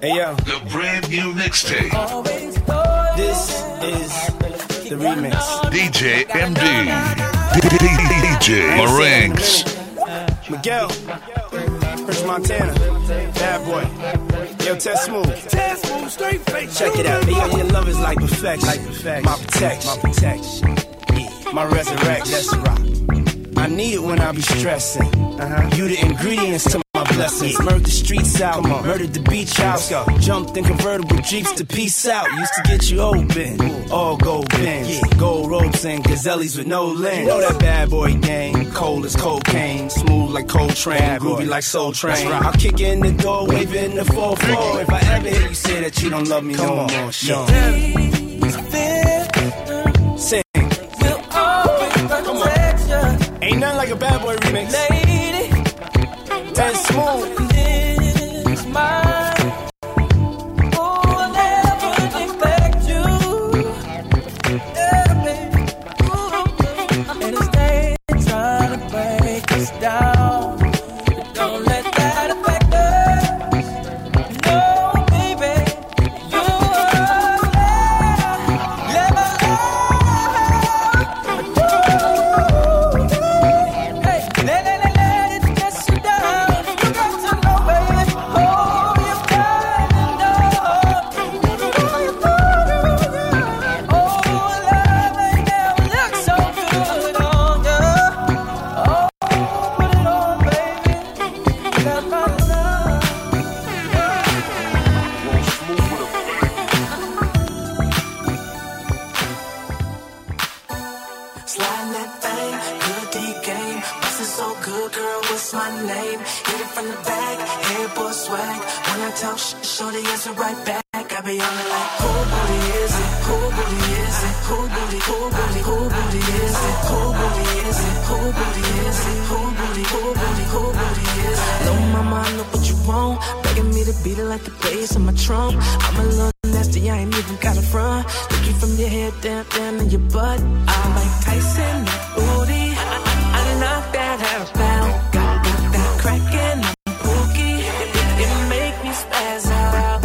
Hey yo. The brand new mixtape. This is the remix. DJ MD. DJ Marinx. Miguel. Chris Montana. Bad boy. Yo, Test Smooth. Test Smooth, straight face. Check it out. Hey, your love is like perfection. Like perfection. My protection. My protection. My resurrection. Let's rock. I need it when I be stressing. Uh-huh. You the ingredients to my blessings. Murdered the streets out, murdered the beach house. Jumped in convertible jeeps to peace out. Used to get you open. All gold bins, gold ropes and gazelles with no lens. You know that bad boy game, cold as cocaine, smooth like Coltrane, groovy like Soul Train. I'll kick in the door, waving the 4 4 If I ever hear you say that you don't love me no more, Sean. Sing. Ain't nothing like a bad boy remix. Ted Smooth. Beat it like the bass on my trunk. I'm a little nasty, I ain't even got a front. Looking from your head down, down to your butt. I like Tyson, that booty. I, I, knock that house down. Got, that I'm pookie. It, it, make me spaz out.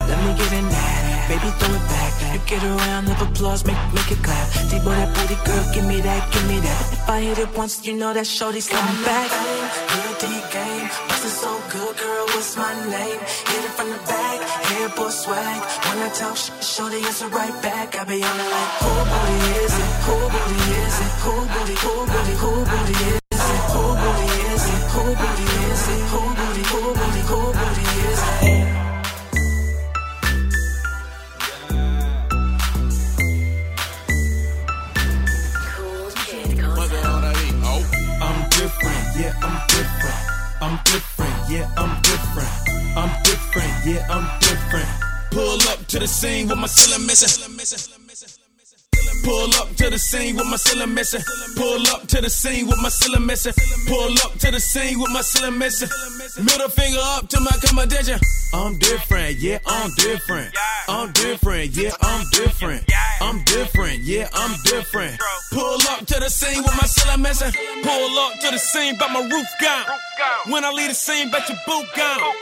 Let me get in that, baby, throw it back. You get around, love applause, make make it clap. T-boy, that booty girl, give me that, give me that. If I hit it once, you know that shorty's coming back. Good name? Hit it from the back, hair boy swag. When I talk shit, shorty answer right back. I be on it like? Who booty is it? Who booty is it? Who booty, who booty, who booty is it? I'm different, yeah, I'm different. I'm different, yeah, I'm different. I'm different, yeah, I'm different. Pull up to the scene with my ceiling missing. Pull up to the scene with my ceiling missing. Pull up to the scene with my ceiling missing. Pull up to the scene with my ceiling missing. Middle finger up to my competition. I'm different, yeah, I'm different. I'm different, yeah, I'm different. I'm different, yeah, I'm different. Pull up to the scene with my ceiling missing. Pull up to the scene, but my roof gone. When I leave the scene, bet your boot gone.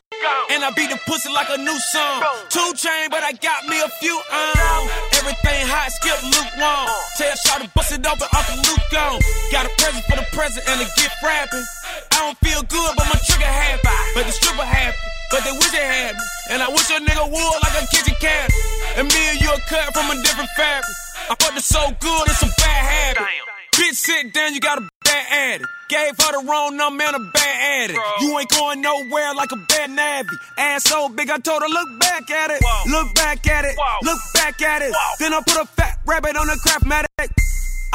And I beat the pussy like a new song. Two chain, but I got me a few um. on. Everything hot, skip lukewarm. Tell Shaw to bust it open, Uncle Luke gone. Got a present for the present and a gift wrapping. I don't feel good, but my trigger happy. But the stripper happy. But they wish they had me. And I wish a nigga would like a kitchen cat. And me and you are cut from a different fabric. I fucked it so good, it's a bad habit. Bitch, sit down, you got a bad addict. Gave her the wrong number and a bad addict. You ain't going nowhere like a bad navvy. Ass so big, I told her, look back at it. Look back at it. Look back at it. Then I put a fat rabbit on the Craftmatic.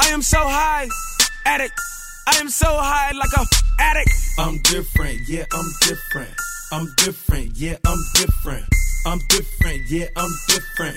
I am so high, addict. I am so high like a addict. I'm different, yeah, I'm different. I'm different, yeah, I'm different. I'm different, yeah, I'm different.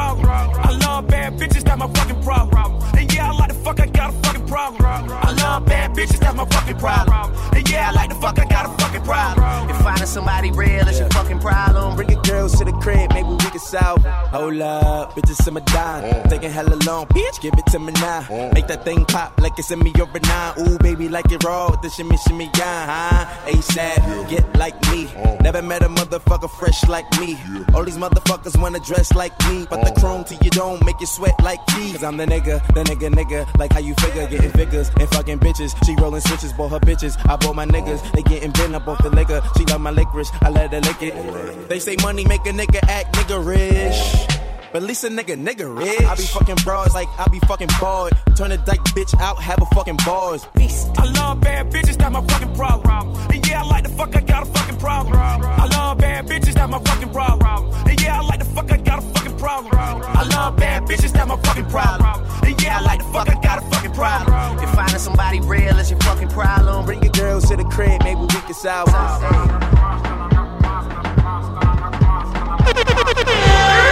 problem. I love bad bitches, that's my fucking problem. And yeah, I like the fuck, I got a fucking problem. I love bad bitches, that's my fucking problem. And yeah, I like the fuck, I got a fucking problem. If finding somebody real is your fucking problem, bring your girls to the crib, maybe we can solve. Hold up, bitches in my dime. Mm. Taking hella long, bitch, give it to me now. Mm. Make that thing pop like it's in me over nine. Ooh, baby, like it raw with the shimmy, shimmy, yeah, huh? ASAP, get like me. Mm. Never met a motherfucker fresh like me. All these motherfuckers wanna dress like me, but the chrome to you don't make you sweat like me. Cause I'm the nigga, the nigga, nigga, like how you figure, getting figures and fucking bitches. She rolling switches, bought her bitches. I bought my niggas, they getting bent up off the liquor. She love my licorice, I let her lick it. They say money make a nigga act nigga rich. But at least a nigga, nigga rich. I be fucking broads like I be fucking bored. Turn a dyke bitch out, have a fucking bars. I love bad bitches, that's my fucking problem. And yeah, I like the fuck, I got a fucking problem. I love bad bitches, that's my fucking problem. And yeah, I like the fuck, I got a fucking problem. I love bad bitches, that's my fucking problem. And yeah, I like the fuck, I got a fucking problem. If finding somebody real is your fucking problem, bring your girls to the crib, maybe we can solve.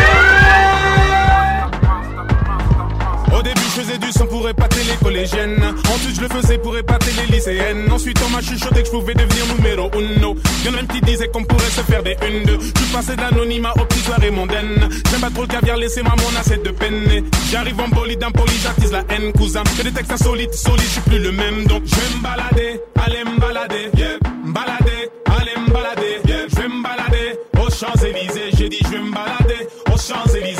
Au début, je faisais du son pour épater les collégiennes. Ensuite, je le faisais pour épater les lycéennes. Ensuite, on m'a chuchoté que je pouvais devenir numéro uno. Y'en a même qui disaient qu'on pourrait se faire des une deux. Je passé de l'anonymat aux petites soirées mondaines. J'aime pas trop le caviar, laissez-moi mon assiette de peine. J'arrive en bolide, impoli, j'attise la haine, cousin. Que des textes insolites, solides, je suis plus le même. Donc, je vais me balader, aller me balader, yeah. Balader, aller me balader, yeah. Je vais me balader aux Champs-Élysées. J'ai dit, je vais me balader aux Champs-Élysées.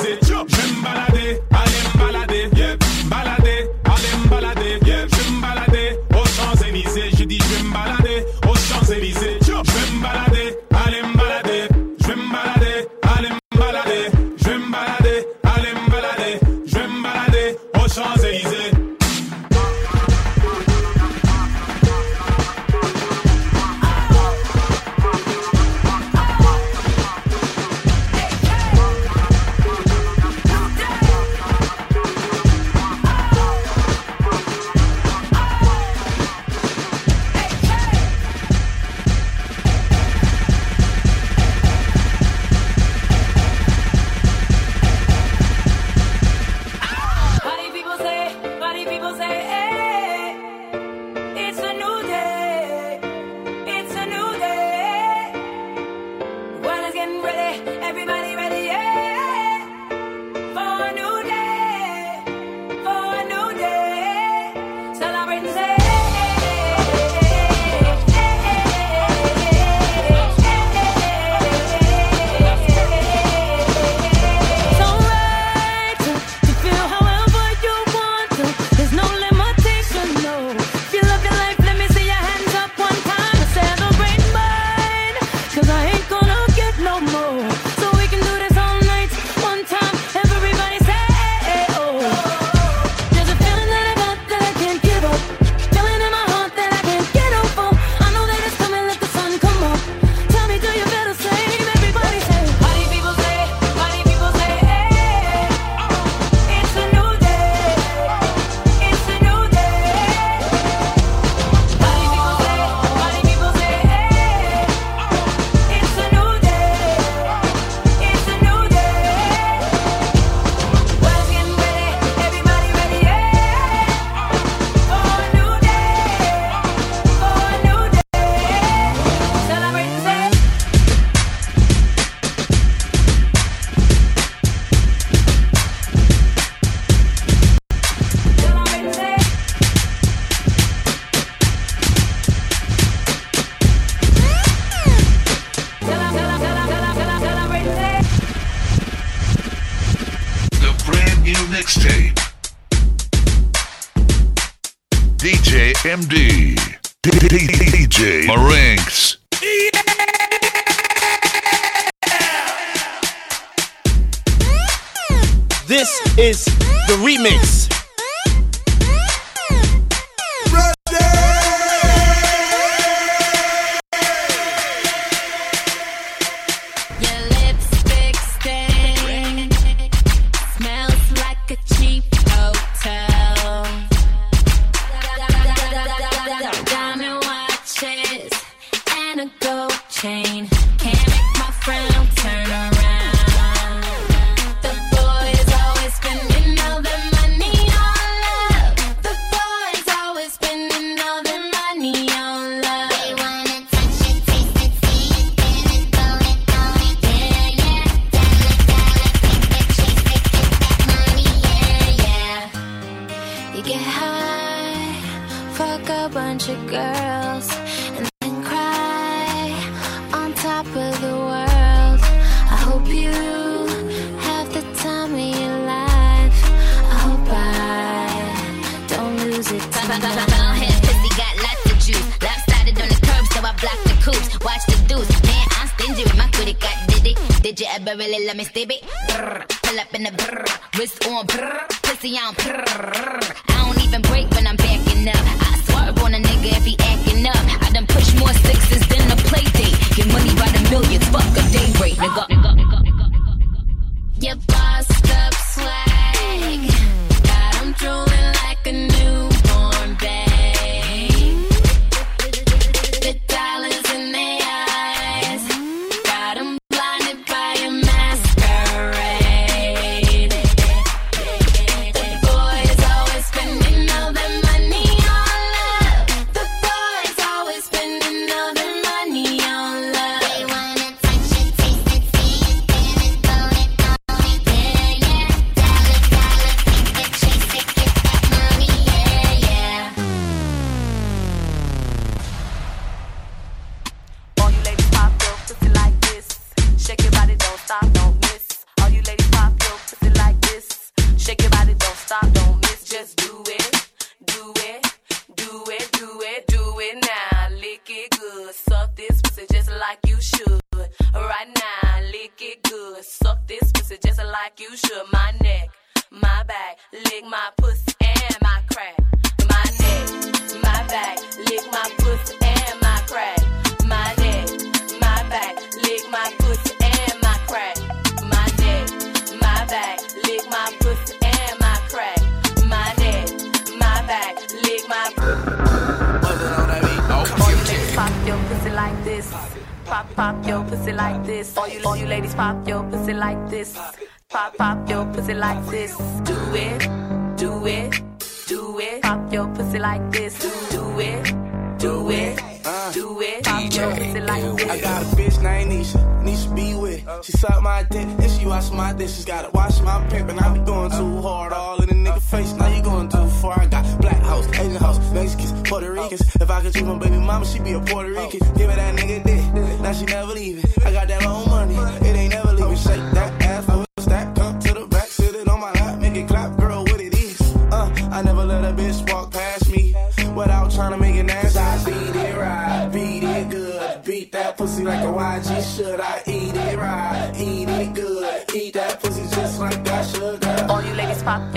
MD.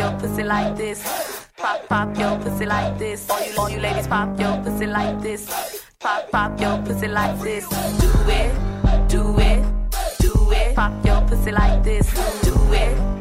Your pussy like this. Pop, pop your pussy like this. All you, all you ladies pop your pussy like this. Pop, pop your pussy like this. Do it, do it, do it. Pop your pussy like this. Do it,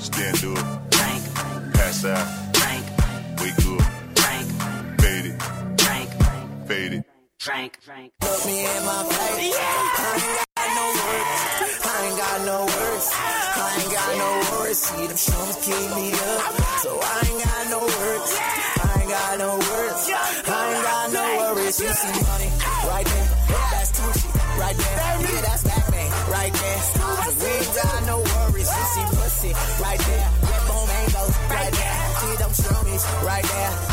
Stand up. drink, Pass out. drink, Wake up. drink, Fade it. drink, Fade it. drink, drink. Put me in my place. I ain't got no words. I ain't got no words. I ain't got got no worries. See them shows keep me up. So I ain't got no words. I ain't got no words. I ain't got no worries. You see money right there. That's Tucci right there. Yeah, that's Batman right there. We pussy right there. Red bone mangoes right there. See them shroomies right there.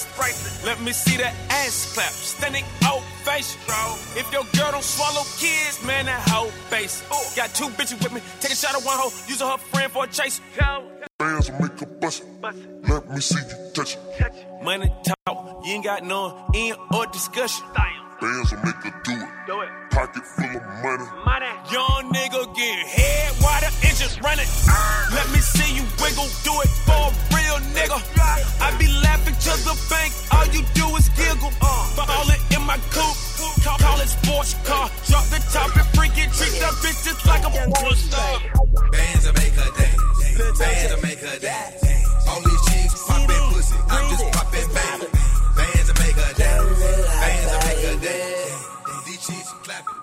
Four bracelets. Let me see that ass clap. Standing ovation. If your girl don't swallow kids, man, that hoe face. Oh, got two bitches with me. Take a shot at one hoe, using her friend for a chase. Bands will make a bust. Let me see you touch it. Money talk, you ain't got no end or discussion. Bands will make her do it. Pocket full of money. Young nigga getting head while the engines running. Let me see you wiggle, do it for a real nigga. I be laughing to the bank, all you do is giggle. Ballin' in my coupe, call, call it sports car. Drop the top and freaking treat that bitch just like a porn star. Bands will make her dance. Bands will make her dance. All these chicks popping pussy. I'm just popping bang. Bands will make her dance. Bands will make her dance. These chicks clapping.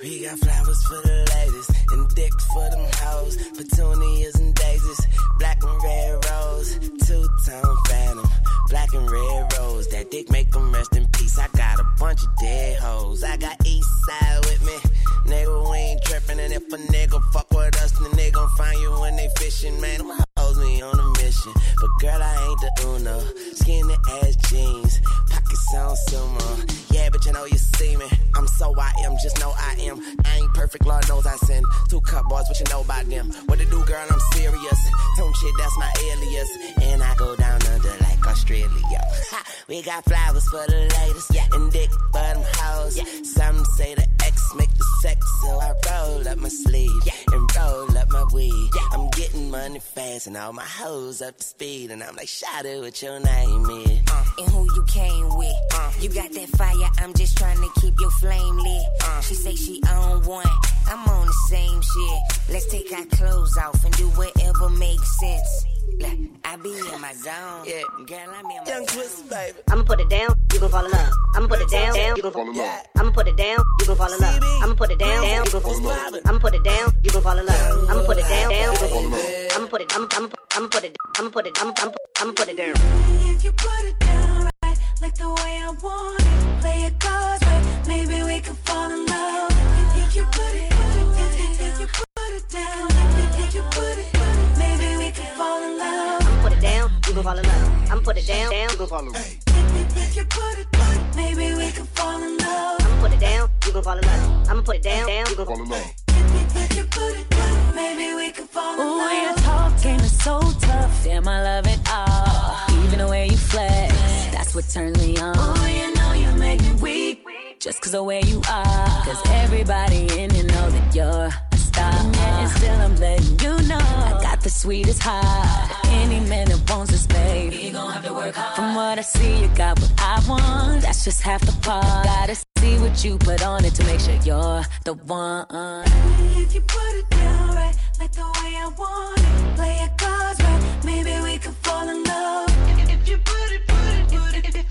We got flowers for the ladies and dicks for them hoes. Petunias and daisies, black and red rose. Two tone phantom, black and red rose. That dick make them rest in peace. I got a bunch of dead hoes. I got east side with me. Nigga, we ain't tripping. And if a nigga fuck with us, then they gon' find you when they fishing. Man, on a mission. But girl, I ain't the Uno. Skinny ass jeans, pockets on sumo. Yeah, but you know you see me. I'm so I am, just know I am. I ain't perfect, Lord knows I sin. Two cup boys, what you know about them? What to do, girl? I'm serious. Tone shit, that's my alias. And I go down under like Australia. Ha, we got flowers for the ladies, yeah, and dick Some say the X make the sex, so I roll up my sleeve and roll up my weed. I'm getting money fast and all my hoes up to speed, and I'm like, out what your name is. Uh, and who you came with. Uh. You got that fire, I'm just trying to keep your flame lit. Uh. She say she on one, I'm on the same shit. Let's take our clothes off and do whatever makes sense. Look, I be in my zone. Yeah, girl, I'm in my Young twist, baby. I'ma put it down, you gon' fall in love. I'ma put it down, down, you gon' fall in love. I'ma put it down, you gon' fall in love. I'ma put it down, down, you gon' fall in love. I'ma put it down, you gon' fall in love. I'ma put it down, down, you gon' fall in love. I'ma put it, I'ma, I'ma, I'ma put it, I'ma put it, I'ma, I'ma, I'ma put it down. If you put it down right, like the way I want it, play it cards right, maybe we can fall in love. If you put it, if, if you put it down, if you put it, maybe we can fall in love. I'ma put it down, you gon' fall in love. I'ma put it down, down, you gon' fall in love. If you put it, maybe we can fall in love. I'ma put it down, you gon' fall in love. I'ma put it down, down, you gon' fall in love. If you put it down, maybe we can fall in Ooh, love. your talk game is so tough. Damn, I love it all. Even the way you flex, that's what turns me on. Oh, you know you make me weak. Just cause of where you are. Cause everybody in here know that you're And still I'm letting you know I got the sweetest heart. Any man that wants this, babe. You gon' have to work hard. From what I see, you got what I want. That's just half the part. Gotta see what you put on it to make sure you're the one. If you put it down right, like the way I want it, play it cards right, maybe we can fall in love. If, if you put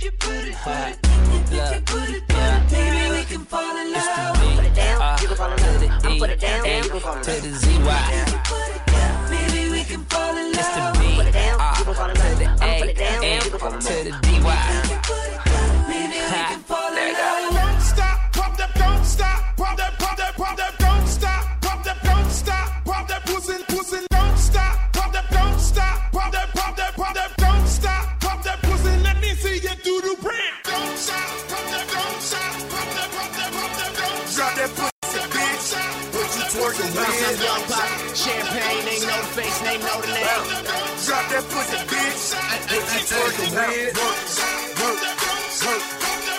if you put it, put it, if, if you put it, put it, maybe we can fall in love. Put it down, You gon' fall in love. I'ma put it down, down, you gon' fall in to the ZY. Put maybe we can fall in love. Put it down, R you gon' fall in love. I'ma put it down, down, you gon' fall in to the DY. Put maybe we can fall in love. Don't stop, pop that, don't stop, pop that, pop that, pop that, don't stop, pop that, don't stop, pop that, pussy, they know the name. Drop that pussy, bitch. What you twerking with? Work, work, work,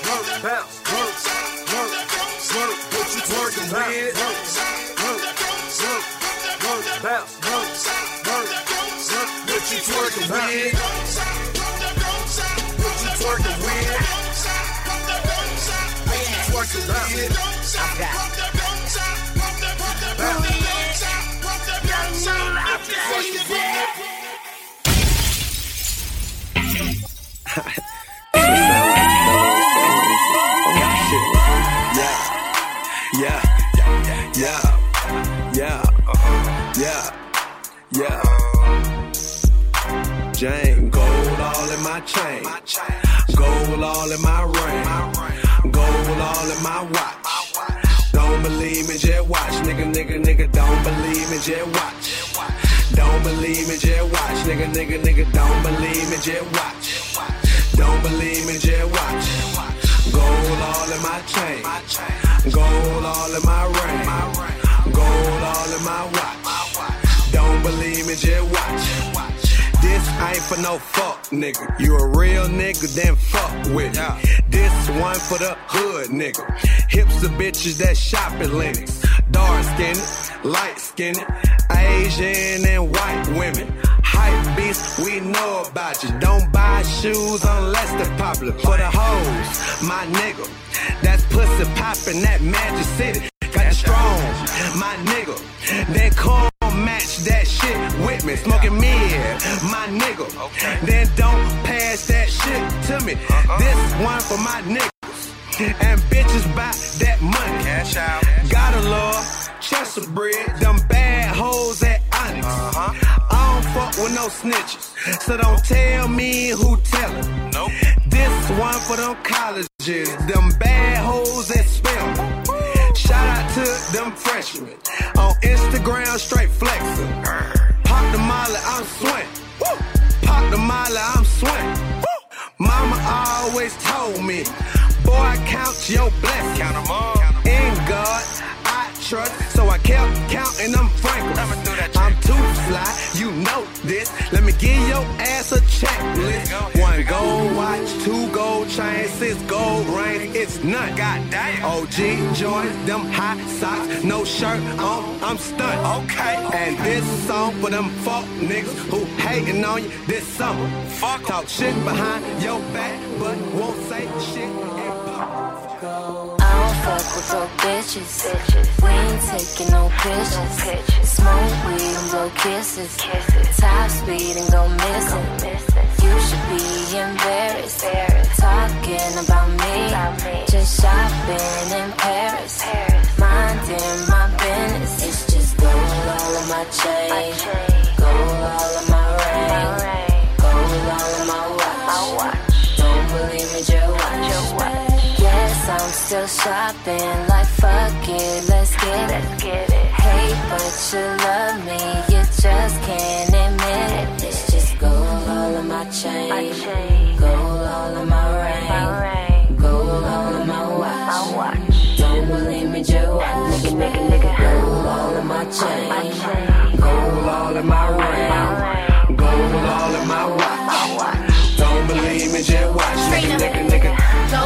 work, bounce, work, work, work. What you twerking with? Bounce. What you twerking with? What you twerking with? What you twerking with? I got. Bounce. Jane, gold all in my chain, gold all in my ring, gold all in my watch. Don't believe me, just watch, nigga, nigga, nigga. Don't believe me, just watch. Don't believe me, just watch, nigga, nigga, nigga. Don't believe me, just watch. Don't believe me, just watch. Gold all in my chain, gold all in my ring, gold all in my watch. Don't believe me, just watch. This ain't for no fuck, nigga. You a real nigga, then fuck with me. This one for the hood, nigga. Hips the bitches that shop at Lenox. Dark skinned, light skinned, Asian and white women. Hype beast, we know about you. Don't buy shoes unless they're popular. For the hoes, my nigga. That's pussy poppin' that Magic City. Got the strong, my nigga. Then come match that shit with me. Smoking mid, my nigga. Then don't pass that shit to me. Uh-huh. This one for my niggas. And bitches buy that money. Cash out. Gotta love Chester bread. Them bad hoes at Onyx. I don't fuck with no snitches. So don't tell me who tellin'. Nope. This one for them colleges. Them bad hoes at Spelman. Shout out to them freshmen on Instagram, straight flexing. Pop the molly, I'm swing. Pop the molly, I'm swing. Mama always told me, boy, count your blessings. Count 'em up. In God, I trust. So I kept counting them frankly. I'm too fly, you know this. Let me give your ass a checklist. One gold watch, two gold chains, six gold rings. It's none. God damn. OG joints, them high socks, no shirt on. I'm stunned. Okay. And this song for them fuck niggas who hating on you this summer. Fuck talk shit behind your back, but won't say shit. I don't fuck with no bitches. We ain't taking no pictures. Smoke weed and blow kisses. Top speed and go missing. You should be embarrassed. Talking about me. Just shopping in Paris. Minding my business. It's just gold all in my chain. Gold all in my I'm still shopping. Like fuck it, let's get it. Hey, but you love me, you just can't admit it. It's just gold all in my chain. Gold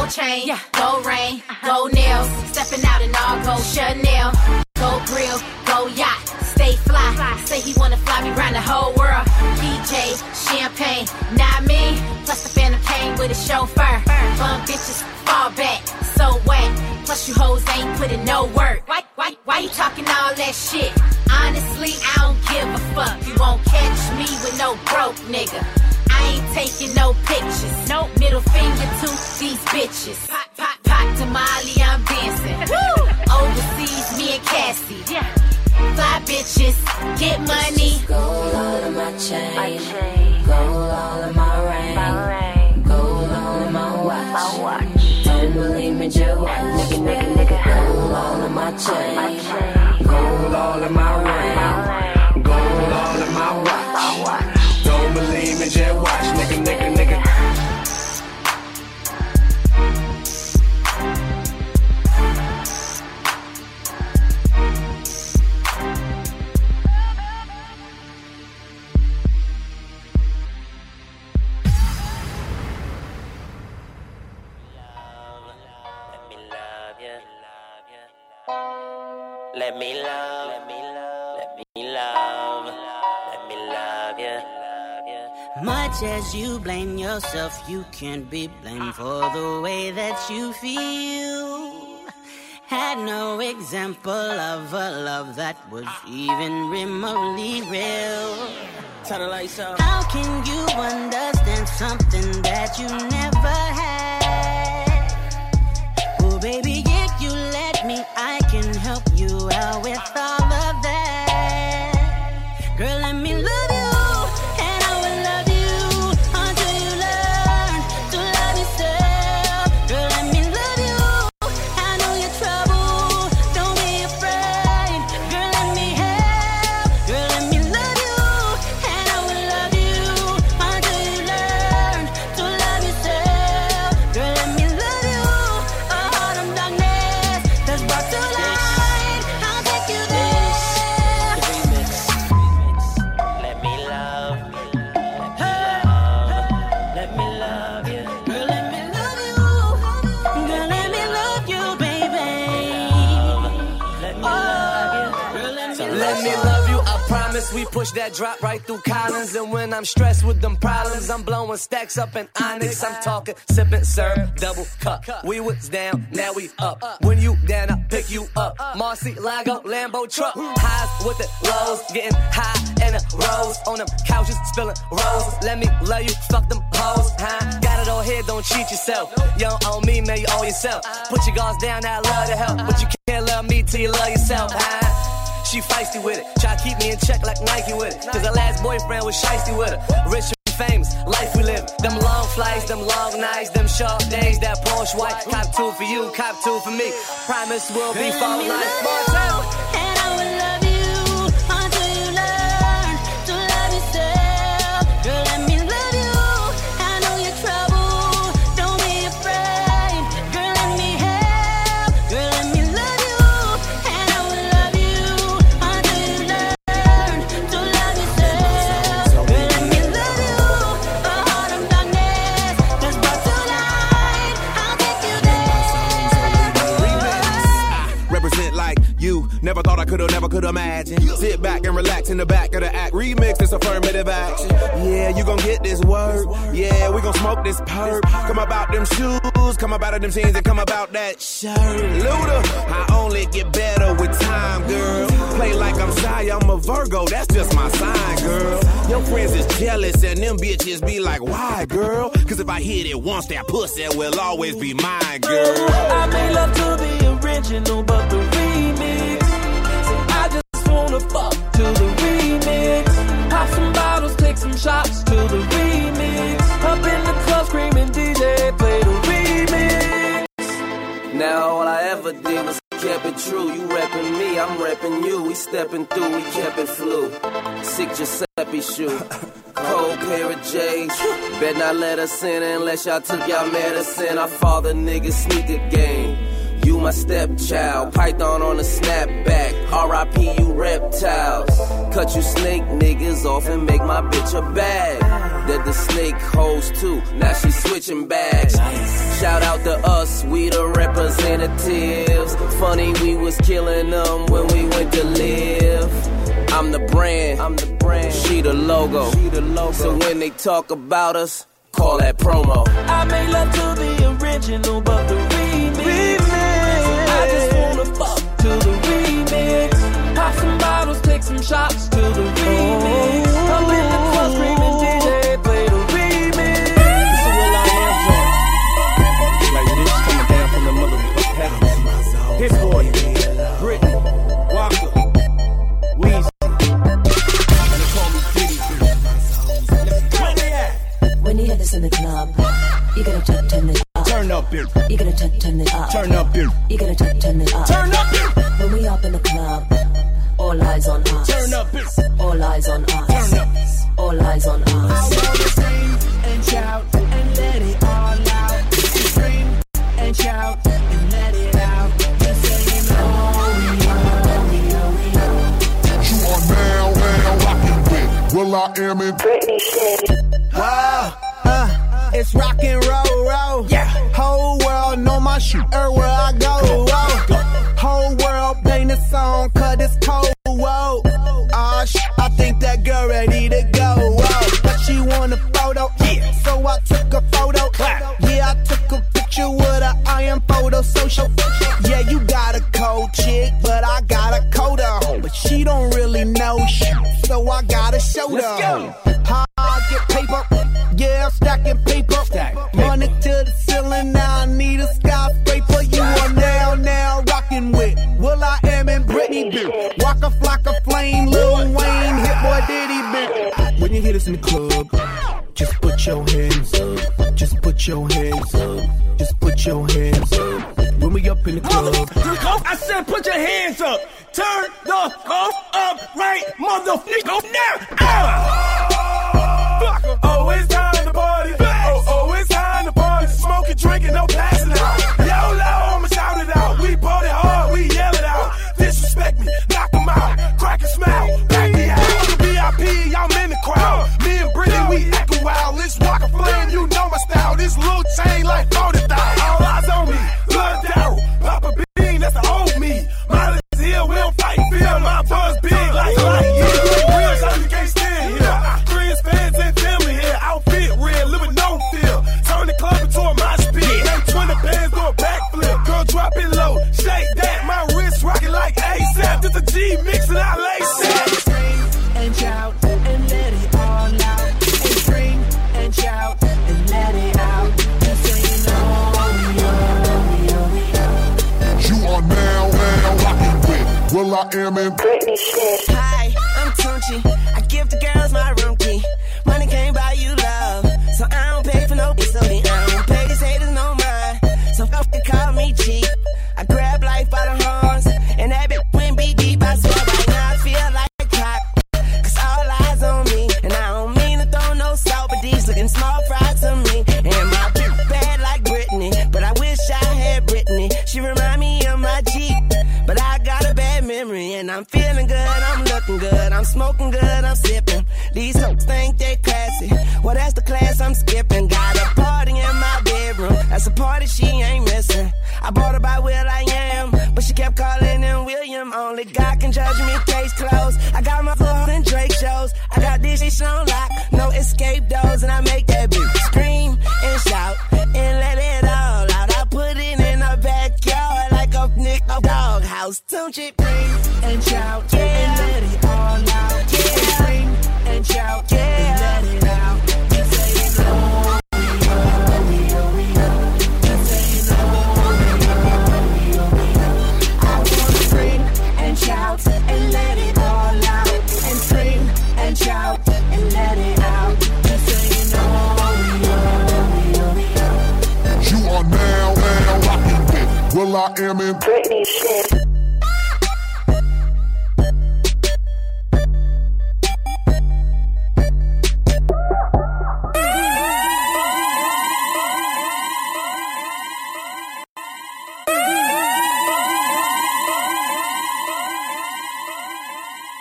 Gold chain, gold ring, gold nails. Stepping out in all gold Chanel. Gold grill, gold yacht. Stay fly. Say he wanna fly me round the whole world. PJ, champagne, not me. Plus the phantom came with a chauffeur. Bum bitches, fall back, so wet. Plus you hoes ain't putting no work. Why, why, why you talking all that shit? Honestly, I don't give a fuck. You won't catch me with no broke nigga. I ain't taking no pictures. No middle finger to these bitches. Pop, pop, pop to Molly, I'm dancing. Woo! Overseas, me and Cassie. Yeah. Fly bitches, get money. Gold all in my chain. Gold all in my ring. Gold all in my watch. Don't believe me, just watch. Nigga, nigga, nigga. Gold all in my chain. Gold all in my ring. Gold Me, just watch. Nigga, nigga, nigga. Much as you blame yourself, you can't be blamed for the way that you feel. Had no example of a love that was even remotely real. Turn the lights up. How can you understand something that you never had? Oh, baby, if you let me, I can help you out with all push that drop right through Collins. And when I'm stressed with them problems, I'm blowing stacks up in Onyx. I'm talking sipping, sir, double cup. We was down, now we up. When you down, I pick you up. Marcy, Lago, Lambo truck. Highs with the lows, getting high in the rows. On them couches, spilling rolls. Let me love you, fuck them hoes, huh? Got it all here, don't cheat yourself. You don't own me, man, you own yourself. Put your guards down, I love to help. But you can't love me till you love yourself, huh? She feisty with it. Try to keep me in check like Nike with it. Cause her last boyfriend was shisty with her. Rich and famous, life we live. Them long flights, them long nights, them short days, that Porsche white. Cop two for you, cop two for me. Promise we'll be for life. love Montana. Could've, never could imagine. Sit back and relax in the back of the act. Remix this affirmative action. Yeah, you gon' get this word. Yeah, we gon' smoke this perp. Come about them shoes, come about them jeans, and come about that shirt. Luda, I only get better with time, girl. Play like I'm shy, I'm a Virgo, that's just my sign, girl. Your friends is jealous, and them bitches be like, why, girl? Cause if I hit it once, that pussy will always be mine, girl. I made love to the original, but the remix. See, I just wanna fuck to the remix. Pop some bottles, take some shots to the remix. Up in the club screaming, DJ, play the remix. Now all I ever did was kept it true. You reppin' me, I'm reppin' you. We steppin' through, we kept it flu. Sick Giuseppe shoe. Cold pair of J's. Bet not let us in unless y'all took y'all medicine. Our father niggas sneaker game. You my stepchild, Python on a snapback. RIP, you reptiles. Cut you snake niggas off and make my bitch a bag. That the snake hoes too, now she switching bags. Shout out to us, we the representatives. Funny, we was killing them when we went to live. I'm the brand, I'm the brand. She the logo. She the logo. So when they talk about us, call that promo. I made love to the original, but the remix. Some shots to the remix. Up in the club screaming, DJ, play the remix. This is Will I Am joint. Like this coming down from the motherfucking heavens. His boy, Britney, Waka, Weezy. They call me Diddy. Where they at? When you hear this in the club, you gotta turn, turn it up. Turn up here. You gotta turn, turn it up. Turn up here. You gotta turn, turn it up. Turn up here. When we up in the club, all eyes on us. Turn up here. All eyes on us. Turn up. All eyes on us. I wanna scream and shout and let it all out. Scream and shout and let it out. Just saying, oh, we are, we are, we are. You are now, now rocking with Will I Am in Britney shit. Wow, uh, it's rock and roll, roll. Yeah. Whole world know my shit everywhere I go. Whoa. Whole world bang the on, took a photo. Yeah, I took a picture with her. I am photo social. Yeah, you got a cold chick, but I got a coda. But she don't really know shit. So I gotta show Let's her. go. How I get paper. Yeah, I'm stacking paper. Money to the ceiling. Now I need a skyscraper. You are now, now rocking with will.i.am and Britney. bitch. Rock a flock of flame. Lil Wayne, Hit-Boy Diddy. bitch. When you hear this in the club, just put your hands up. Just put your hands up. Just put your hands up. When we up in the club. Motherfucker, I said put your hands up. Turn the off up right, motherfucker, now. Ah! Oh, it's time to party. Oh, oh, it's time to party. Smoking, drinking, no I Am and Britney shit.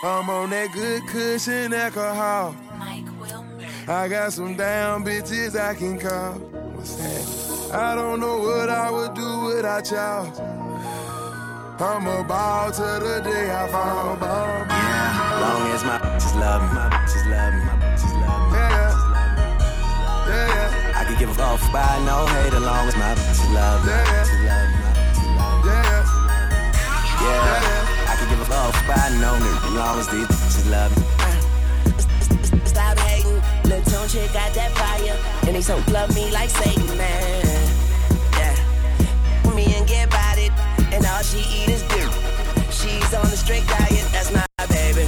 I'm on that good cushion alcohol. Mike Wilmer. I got some down bitches I can call. What's that? I don't know what I would do without y'all. I'm a ball to the day I fall. Ball, Yeah, long as my bitches love me, my bitches love me, my bitches love me. Yeah, yeah, yeah. I could give a fuck by no hate as long as my bitches love me. my bitches love me, my bitches love me. Yeah, Yeah, I could give a fuck by no nigga as long as these bitches love me. Stop hating. Lil' Tune chick got that fire. And they so love me like Satan, man. And all she eat is dirt. She's on a strict diet, that's my baby.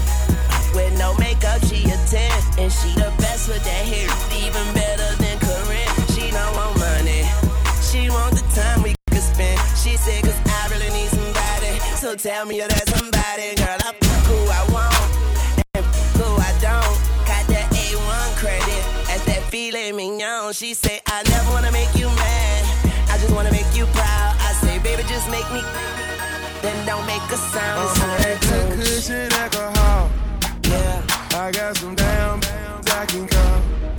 With no makeup, she a 10. And she the best with that hair. Even better than Karrine. She don't want money. She want the time we could spend. She said, cause I really need somebody. So tell me you're that somebody. Girl, I fuck who I want. And who I don't. Got that A1 credit. That's that filet mignon. She say, I never wanna make you mad. I just wanna make you proud. Baby, just make me. Then don't make a sound. I'm on that good cushion alcohol. Yeah. I got some down bands I can call.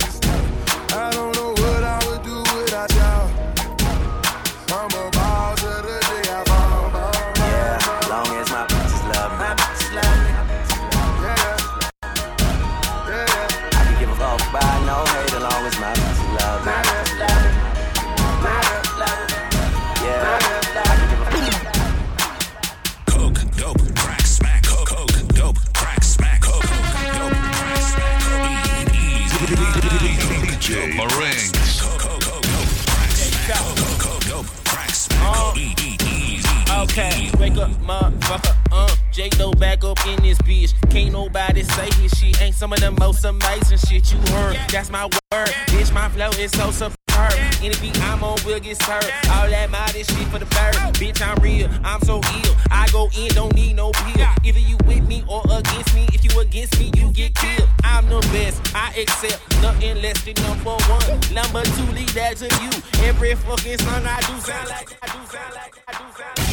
Uh, okay, wake up, motherfucker. Uh, J Lo back up in this bitch. Can't nobody say his shit. Ain't some of the most amazing shit you heard. That's my word. Bitch, my flow is so surprising superb. Any beat I'm on will get served. All that modest shit for the bird. Bitch, I'm real. I'm so ill. I go in, don't need no pill. Either you with me or against me. If you against me, you get killed. I'm the best. I accept nothing less than number one. Number two, leave that to you. Every fucking song I do sound like I do sound like I do sound like.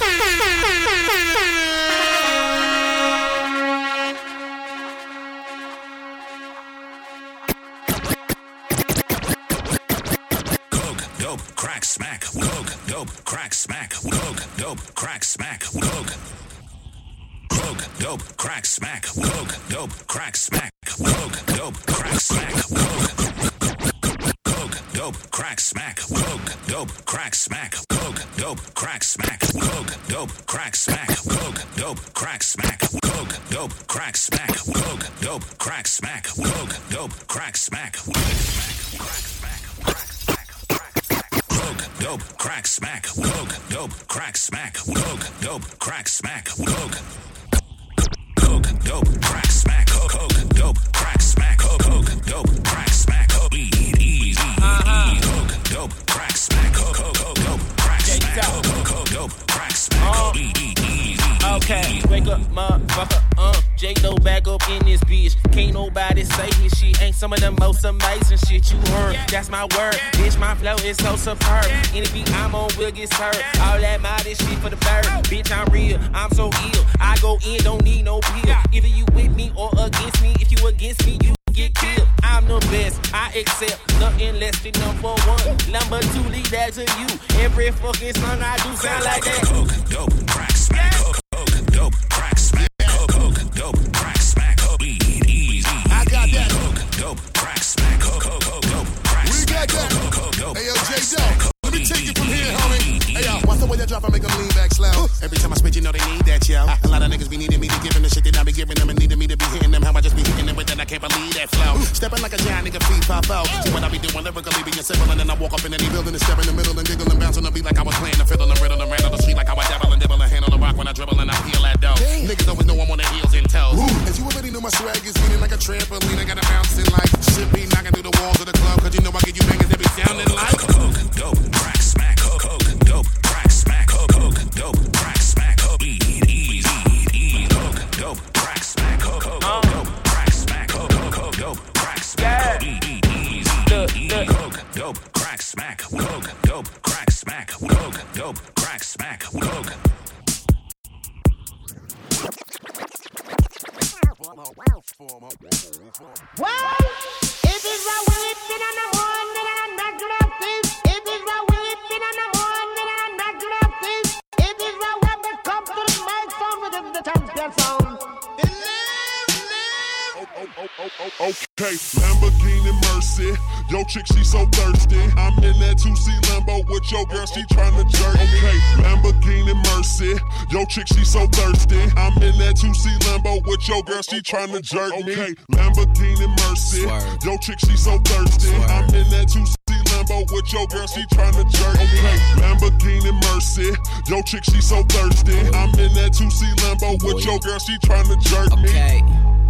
Coke, dope, crack, smack. Coke, dope, crack, smack. Coke. Coke, dope, crack, smack. Coke, dope, crack, smack. Coke, dope, crack, smack. Coke. Coke, dope, crack, smack. Coke, dope, crack, smack. Coke, dope, crack, smack. Coke, dope, crack, smack. Coke, dope, crack, smack. Coke, dope, crack, smack. Coke, dope, crack, smack. Coke, dope, crack, smack. Coke, dope, crack, smack. Coke, dope, crack, smack. Coke, dope, crack, smack. Coke. Coke, dope, crack, smack. Coke, Coke, dope, crack, smack. Coke, Coke, dope, crack, smack. Coke, weed, easy, Coke, dope, crack, smack. Coke, Coke, Coke, dope, crack, smack. Coke, Coke, Coke, dope, crack, smack. Coke, weed, easy, Okay, wake up, motherfucker. Uh, J Lo back up in this bitch. Can't nobody say his shit. Ain't some of the most amazing shit you heard. That's my word. Bitch, my flow is so superb. Any beat I'm on will get served. All that modest shit for the bird. Bitch, I'm real. I'm so ill. I go in, don't need no pill. Either you with me or against me. If you against me, you get killed. I'm the best. I accept nothing less than number one. Number two, lead that to you. Every fucking song I do sound like that. Coke, dope, crack, smack. Coke, dope, crack, smack. Coke, dope, Stepping like a giant nigga, feet pop out. See what I be doing, lyrically being simple, and then I walk up in any building and step in the she tryna jerk me. Okay, Lamborghini Mercy. Yo, chick, she so thirsty. I'm in that 2C Lambo with your girl, she tryna jerk me. Okay, Lamborghini Mercy. Yo, chick, she so thirsty. I'm in that 2C Lambo with your girl, she tryna jerk me. Okay.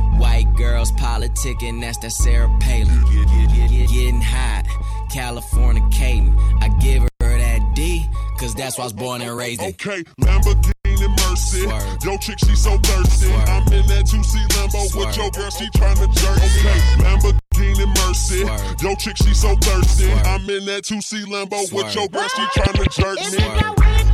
White girls politicking, that's that Sarah Palin. Getting hot, California Caden. I give her that D, cause that's why I was born and raised in. Okay, Lamborghini Mercy. Yo, chick, she so thirsty. I'm in that 2C Lambo with your girl, she tryna jerk. Me. Okay, Lamborghini Mercy. Yo, chick, she so thirsty. I'm in that 2C Lambo with your girl, she tryna jerk me.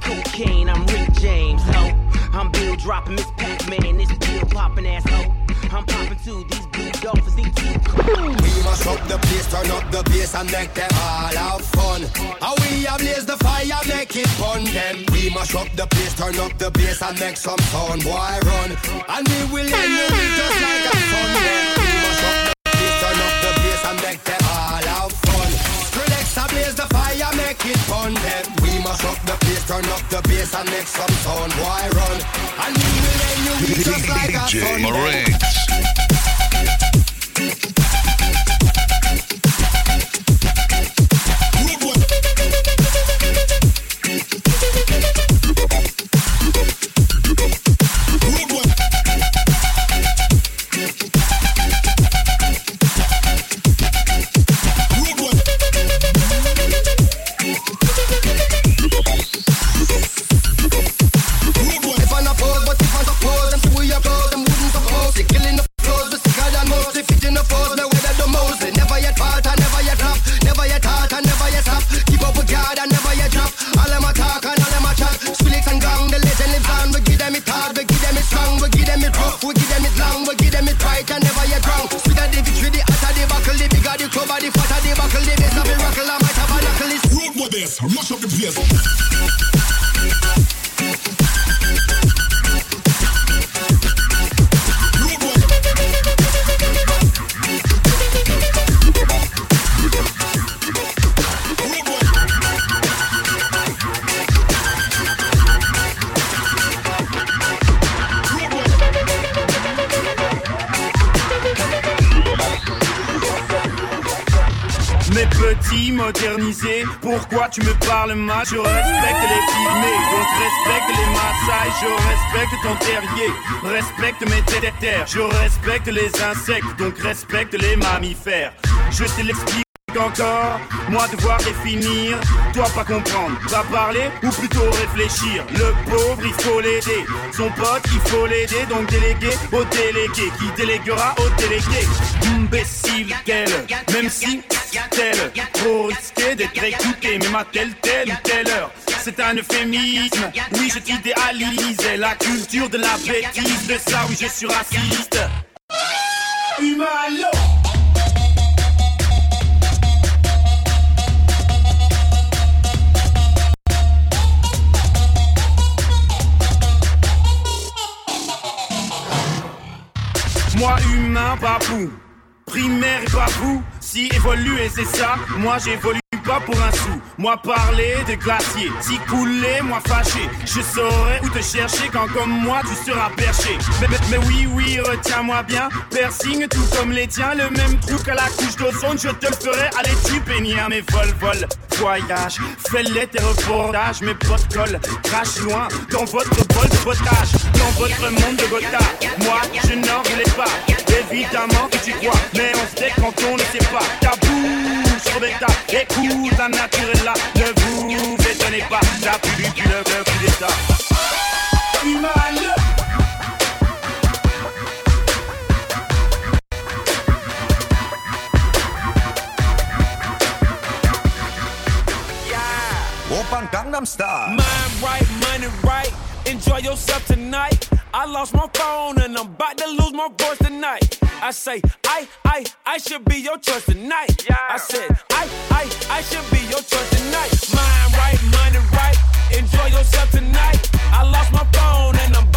Cocaine, I'm Rick James, ho. I'm Bill dropping Miss Pac-Man, this Bill popping ass ho. I'm popping too, these blue dolphins, they cool. We must up the place, turn up the bass and make them all have fun. How we ablaze the fire, make it fun them. We must up the place, turn up the bass and make some sound, boy run. And we will end you just like a fun them. We must up the place, turn up the bass and make them all have fun. Skrillex ablaze the fire, make it fun them. Must up the place, turn up the bass and make some sound, boy run. And we will end you just like a DJ. Marinx. Pourquoi tu me parles mal? Je respecte les pygmées, donc respecte les Maasai Je respecte ton terrier, respecte mes terres Je respecte les insectes, donc respecte les mammifères. Je te l'explique encore, moi devoir définir, toi pas comprendre, pas parler ou plutôt réfléchir. Le pauvre il faut l'aider, son pote il faut l'aider, donc déléguer au délégué qui déléguera au délégué. Imbécile qu'elle, même si tel, trop risqué d'être écouté, même à telle telle ou telle heure. C'est un euphémisme, oui je t'idéalisais la culture de la bêtise, de ça oui je suis raciste. Humano Moi humain, babou, primaire et babou, si évoluer c'est ça, moi j'évolue pas pour un sou. Moi parler de glacier, si couler, moi fâché. Je saurais où te chercher quand comme moi tu seras perché. Mais, mais- oui, oui, retiens-moi bien. Piercing tout comme les tiens, le même trou qu'à la couche d'ozone, je te le ferai. Allez, tu pénière, mes vol, vol, voyage. Fais-les tes reportages, mes potes collent. Crache loin dans votre bol de potage, dans votre monde de gotha. Moi, je n'en voulais pas. Évidemment que tu crois, mais on se tait quand on ne sait pas. Ta bouche, Rebecca, écoute la nature est là. Ne vous étonnez pas, ça pue du le coup d'état. Humano. Open Gangnam Style. Mind right, money right. Enjoy yourself tonight. I lost my phone and I'm about to lose my voice tonight. I say, I, I, I should be your choice tonight. I said, I, I, I should be your choice tonight. Mind right, money right. Enjoy yourself tonight. I lost my phone and I'm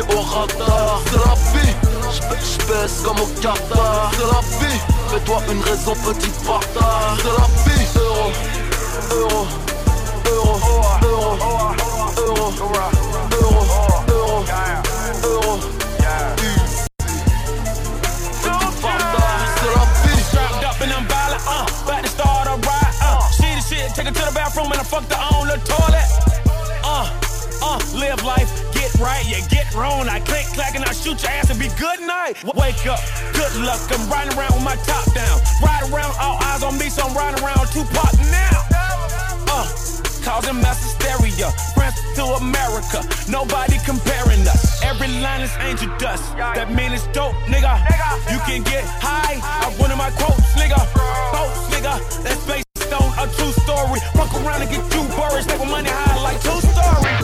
عاشق can get high. I one of my quotes, nigga. Quotes, nigga. That's based on a true story. Fuck around and get you buried. Make money high like two story.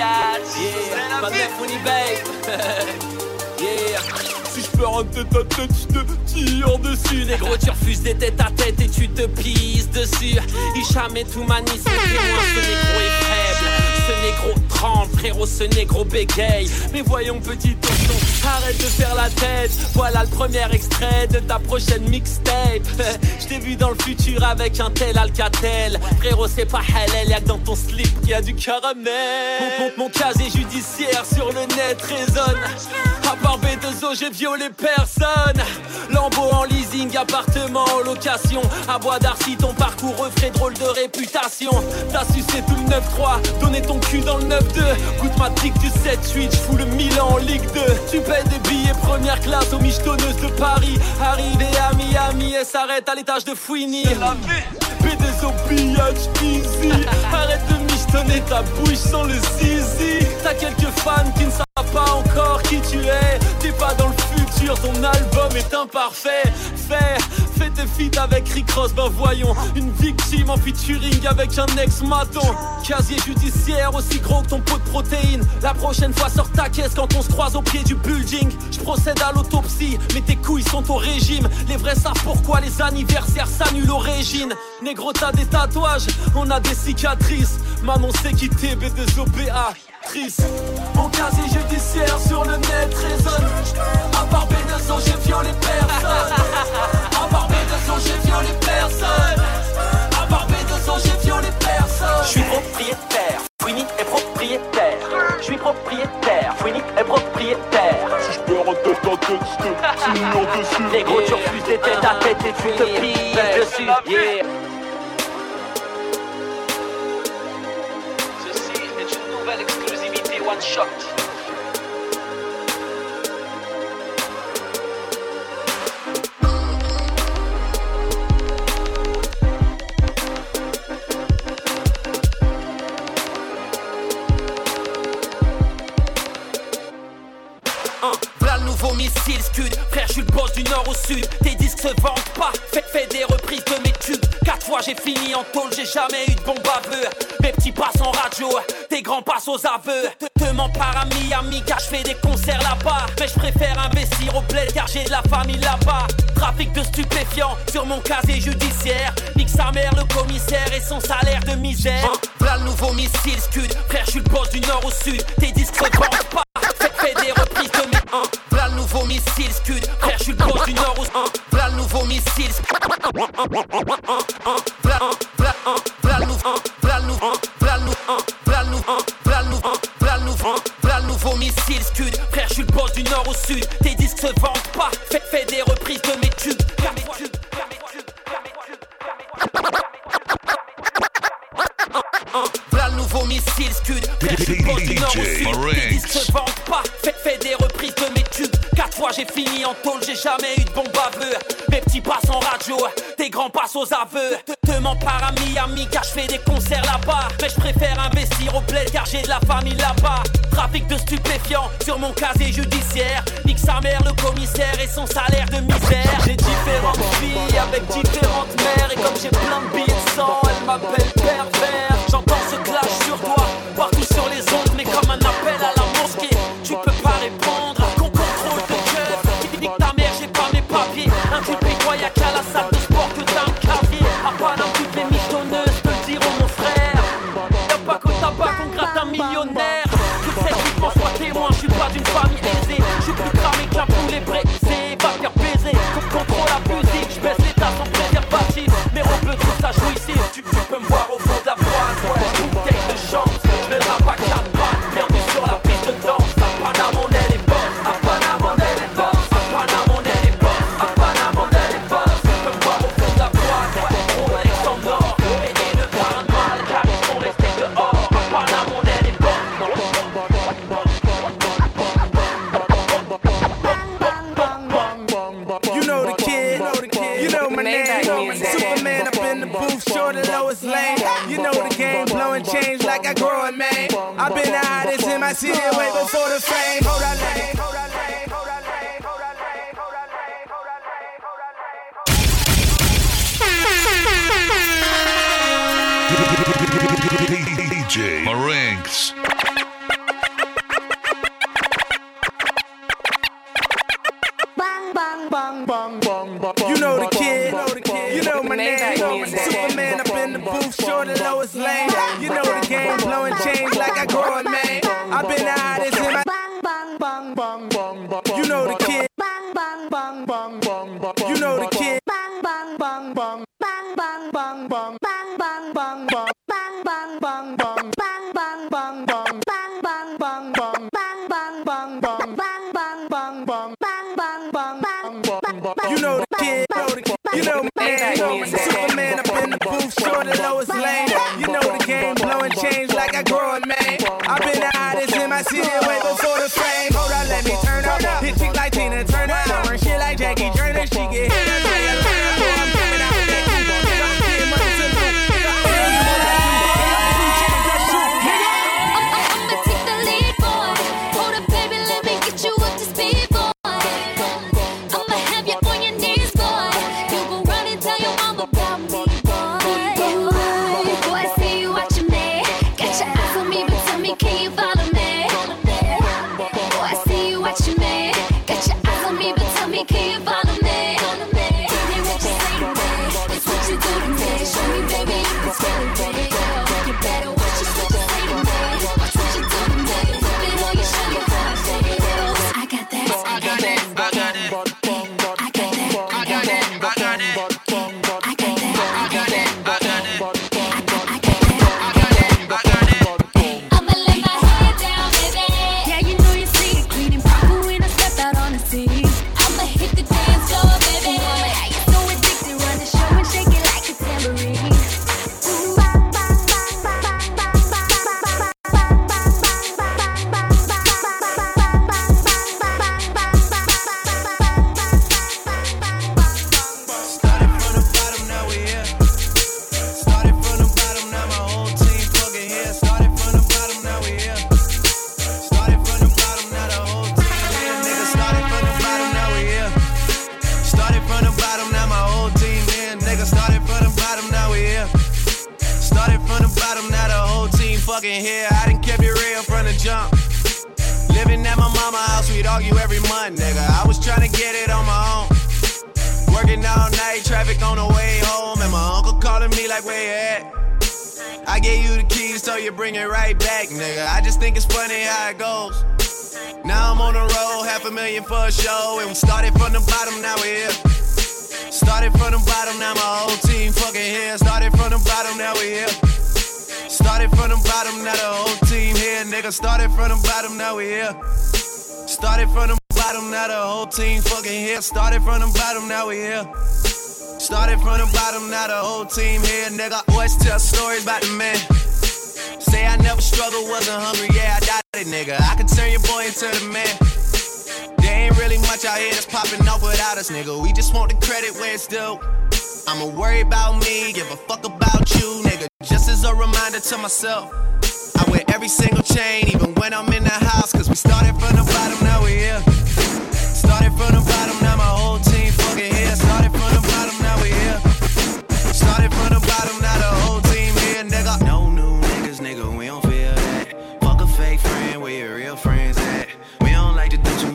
Yeah, ma meuf Winnie babe. Peux un tête à tête, je te tire dessus. Négro, tu refuses des têtes à tête et tu te pisses dessus. Hicham et tout manie, c'est témoin, ce négro est faible. Ce négro tremble, frérot, ce négro bégaye. Mais voyons, petit tonton, arrête de faire la tête. Voilà le premier extrait de ta prochaine mixtape. Je t'ai vu dans le futur avec un tel Alcatel. Frérot, c'est pas halal, y'a que dans ton slip qu'il y a du caramel. Mon, mon, mon casier judiciaire sur le net résonne. À part B2O, j'ai violé personne. Lambeau en leasing, appartement en location. À Bois d'Arcy, ton parcours refrait drôle de réputation. T'as sucé tout le 9-3, donné ton cul dans le 9-2. Goûte ma tic du 7-8, j'fous le Milan en Ligue 2. Tu payes des billets première classe aux michetonneuses de Paris. Arrivé à Miami et s'arrête à l'étage de Fouini. B2O, pillage, easy. Arrête de michetonner ta bouche sans le zizi. T'as quelques fans qui ne savent pas encore qui tu es. T'es pas dans le futur, ton album est imparfait. Fais, fais tes feats avec Rick Ross, ben voyons. Une victime en featuring avec un ex-maton. Casier judiciaire aussi gros que ton pot de protéines. La prochaine fois, sors ta caisse quand on se croise au pied du building. Je procède à l'autopsie, mais tes couilles sont au régime. Les vrais savent pourquoi les anniversaires s'annulent au régime. Négro, t'as des tatouages, on a des cicatrices. Manon s'est quitté, B2OBA. Triste. Mon casier judiciaire sur le net résonne. À part B2O, j'ai violé personne. À part B2O, j'ai violé personne. À part B200, j'ai violé personne. Je suis propriétaire, Winnie est propriétaire. Je suis propriétaire, Winnie est propriétaire. Si je en tête en tête, c'est mignon dessus. Les gros, tu refuses des têtes à tête et tu te pilles dessus. Le nouveau missile Scud Frère je suis le boss du nord au sud. Tes disques se vendent pas Fais, fais des reprises de mes tubes. Quatre fois j'ai fini en tôle J'ai jamais eu de bon baveux Mes petits passent en radio Tes grands passent aux aveux Par à Miami Car je fais des concerts là-bas. Mais je préfère investir au bled Car j'ai de la famille là-bas. Trafic de stupéfiants Sur mon casier judiciaire. Nique sa mère le commissaire Et son salaire de misère. Hein, V'là le nouveau missile Scud. Frère je suis le boss du nord au sud. Tes vendent pas. Fais, fais des reprises de mes hein? V'là le nouveau missile Scud. Frère je suis le boss du nord au hein? V'là le nouveau missile V'là v'là nord au sud Tes disques se vendent pas. Fais, fais des reprises de mes tubes. Car mes tubes V'là le nouveau missile Scud. Du nord au sud Tes disques se vendent pas. Fais, fais des reprises de mes tubes. Quatre fois j'ai fini en tôle J'ai jamais eu de bon baveux Mes petits passent en radio Tes grands passent aux aveux. Mens par à Miami Car je fais des concerts là-bas. Mais je préfère investir au bled Car j'ai de la famille là-bas De stupéfiants Sur mon casier judiciaire. Nique sa mère le commissaire Et son salaire de misère. J'ai différentes filles Avec différentes mères Et comme here. Started from the bottom, now we here. Started from the bottom, now the whole team here, nigga. Always tell stories about the man. Say I never struggled, wasn't hungry, yeah, I doubt it, nigga. I can turn your boy into the man. There ain't really much out here that's popping off without us, nigga. We just want the credit where it's due. I'ma worry about me, give a fuck about you, nigga. Just as a reminder to myself. I wear every single chain, even when I'm in the house. Cause we started from the bottom, now we here. Started from the bottom, now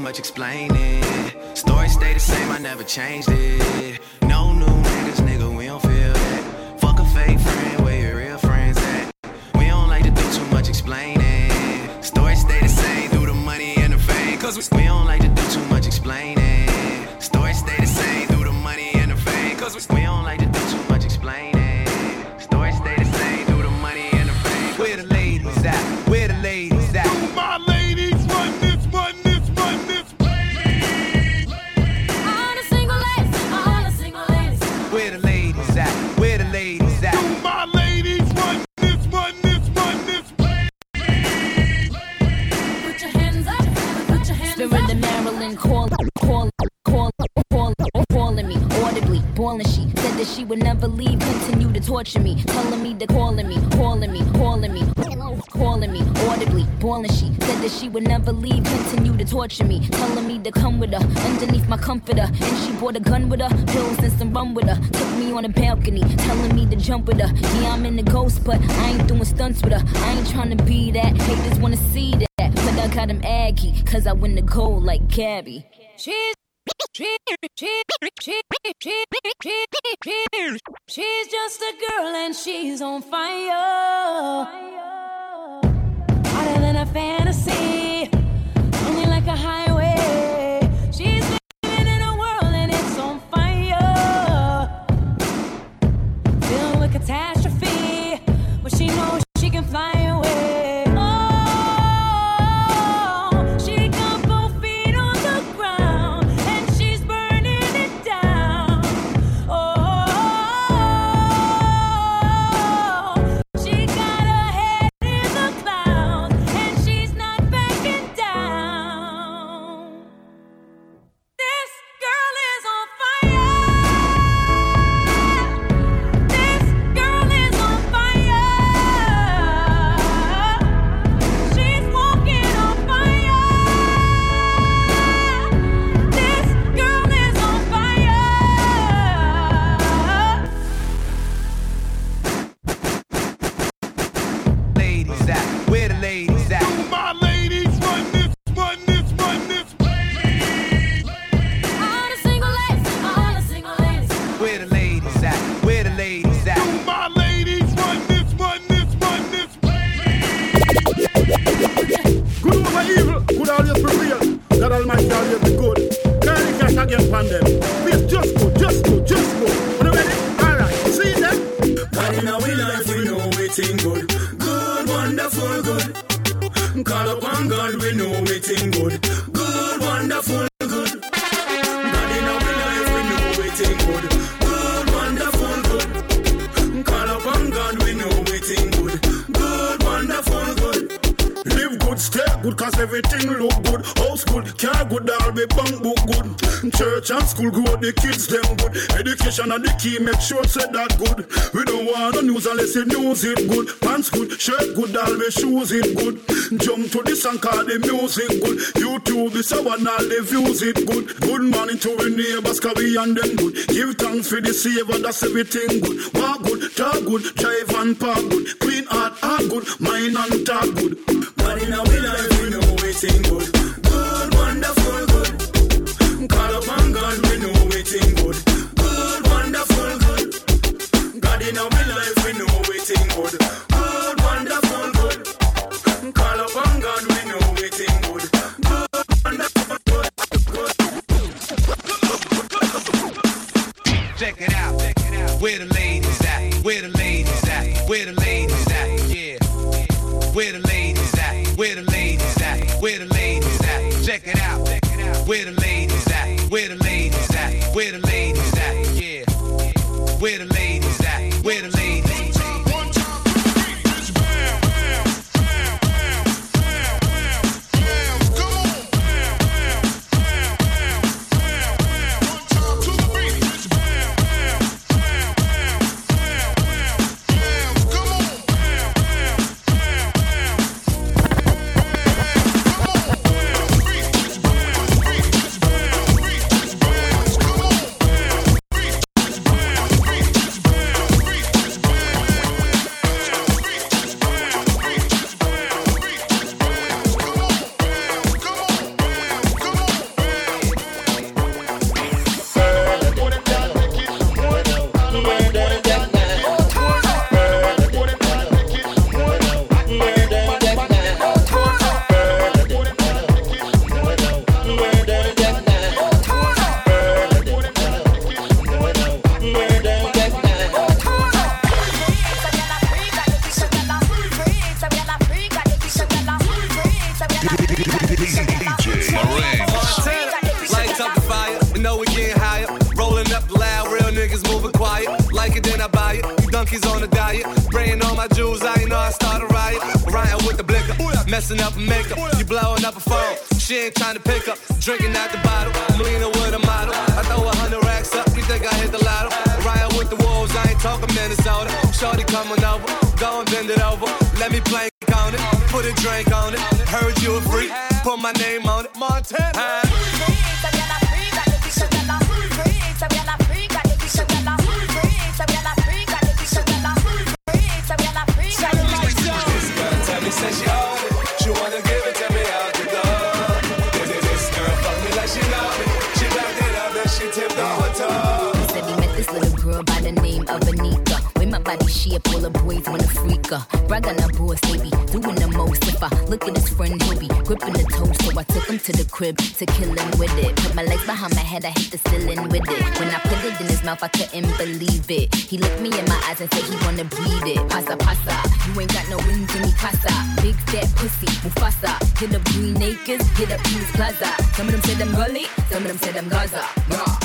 much explaining. Story stay the same, I never changed it. No new niggas, nigga, we don't feel that. Fuck a fake friend, where your real friends at? We don't like to do too much explaining. Story stay the same, through the money and the fame. Cause we, we don't like to do would never leave, continue to torture me, telling me to calling me, calling me, calling me, calling me audibly, boiling she said that she would never leave, continue to torture me, telling me to come with her underneath my comforter, and she brought a gun with her, pills and some rum with her, took me on a balcony, telling me to jump with her. Yeah, I'm in the ghost, but I ain't doing stunts with her. I ain't trying to be that. Haters wanna see that, but I got him aggy, cause I win the gold like Gabby. She's she, she, she, she, she, she, she's just a girl and she's on fire. Hotter than a fantasy, only like a highway. the key, make sure say that good. We don't want no news unless the news it good. Pants good, shirt good, all the shoes it good. Jump to this and call the music good. YouTube is our and all the views it good. Good morning to the neighbors, cause we and them good. Give thanks for the saver, that's everything good. Walk good, talk good, drive and park good. Clean heart, heart good, mind and talk good. you wanna bleed it. Pasa pasa, you ain't got no wings in me casa. Big fat pussy, Mufasa. Hit up Green Acres, hit up Queens Plaza. Some of them said I'm gully, some of them said I'm Gaza. Nah.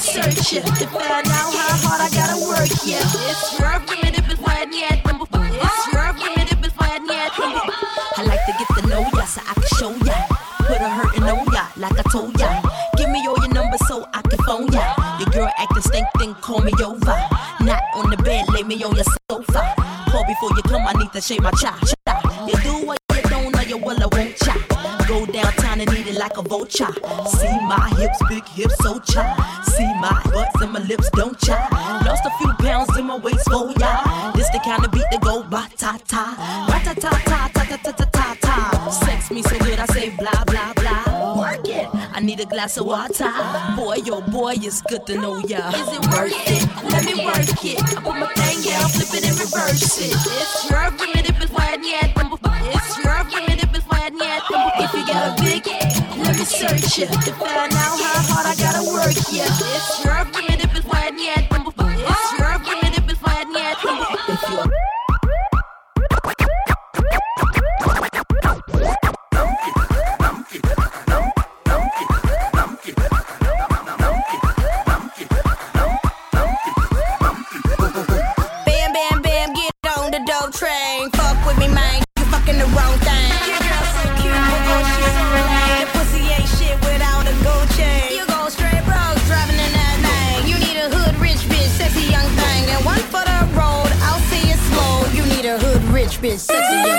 Me it to find out how hard I gotta work. Yeah, it's your primitive flat yet. It's your primitive flat yet. I like to get to know ya so I can show ya. Put a hurtin' on ya like I told ya. Give me all your numbers so I can phone ya. Your girl acting stink, then call me over. Not on the bed, lay me on your sofa. Call before you come, I need to shave my cha like a vulture. See my hips, big hips, so cha. See my butts and my lips, don't cha. Lost a few pounds in my waist, oh yeah. This the kind of beat that go ba ta ta, ba ta ta ta ta ta ta ta ta ta. Sex me so good, I say blah blah blah. Work it. I need a glass of water. Boy, yo, boy, it's good to know ya. Is it worth it? Let me work it. I put my thing down, flip it and reverse it. It's your primitive flat yet. It's your primitive flat yet. If you got a big, can search ya to find out how hard I gotta work ya. It's me if it is wet yet. Bitch, sexy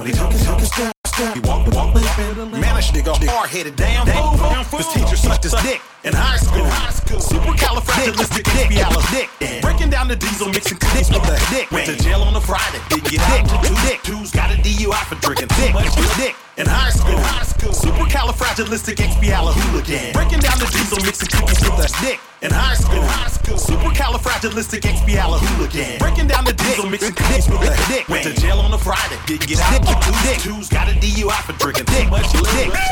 but he took his, took his step. He walked, walked, managed to go hard headed down. His teacher sucked his dick in high school. Supercalifragilisticexpialidocious. Dick Breaking down the diesel, mixing dicks with the dick. Went to jail on a Friday. Didn't get out two dick. Two's got a DUI for drinking dick. Dick in high school. Supercalifragilisticexpialidocious. Breaking down the diesel, mixing cookies with the dick. In high school, supercalifragilisticexpialidocious. Breaking down the diesel, mixing cookies with the dick. Went to Didn't get out two dick. Two's got a DUI for drinking dick. Much dick.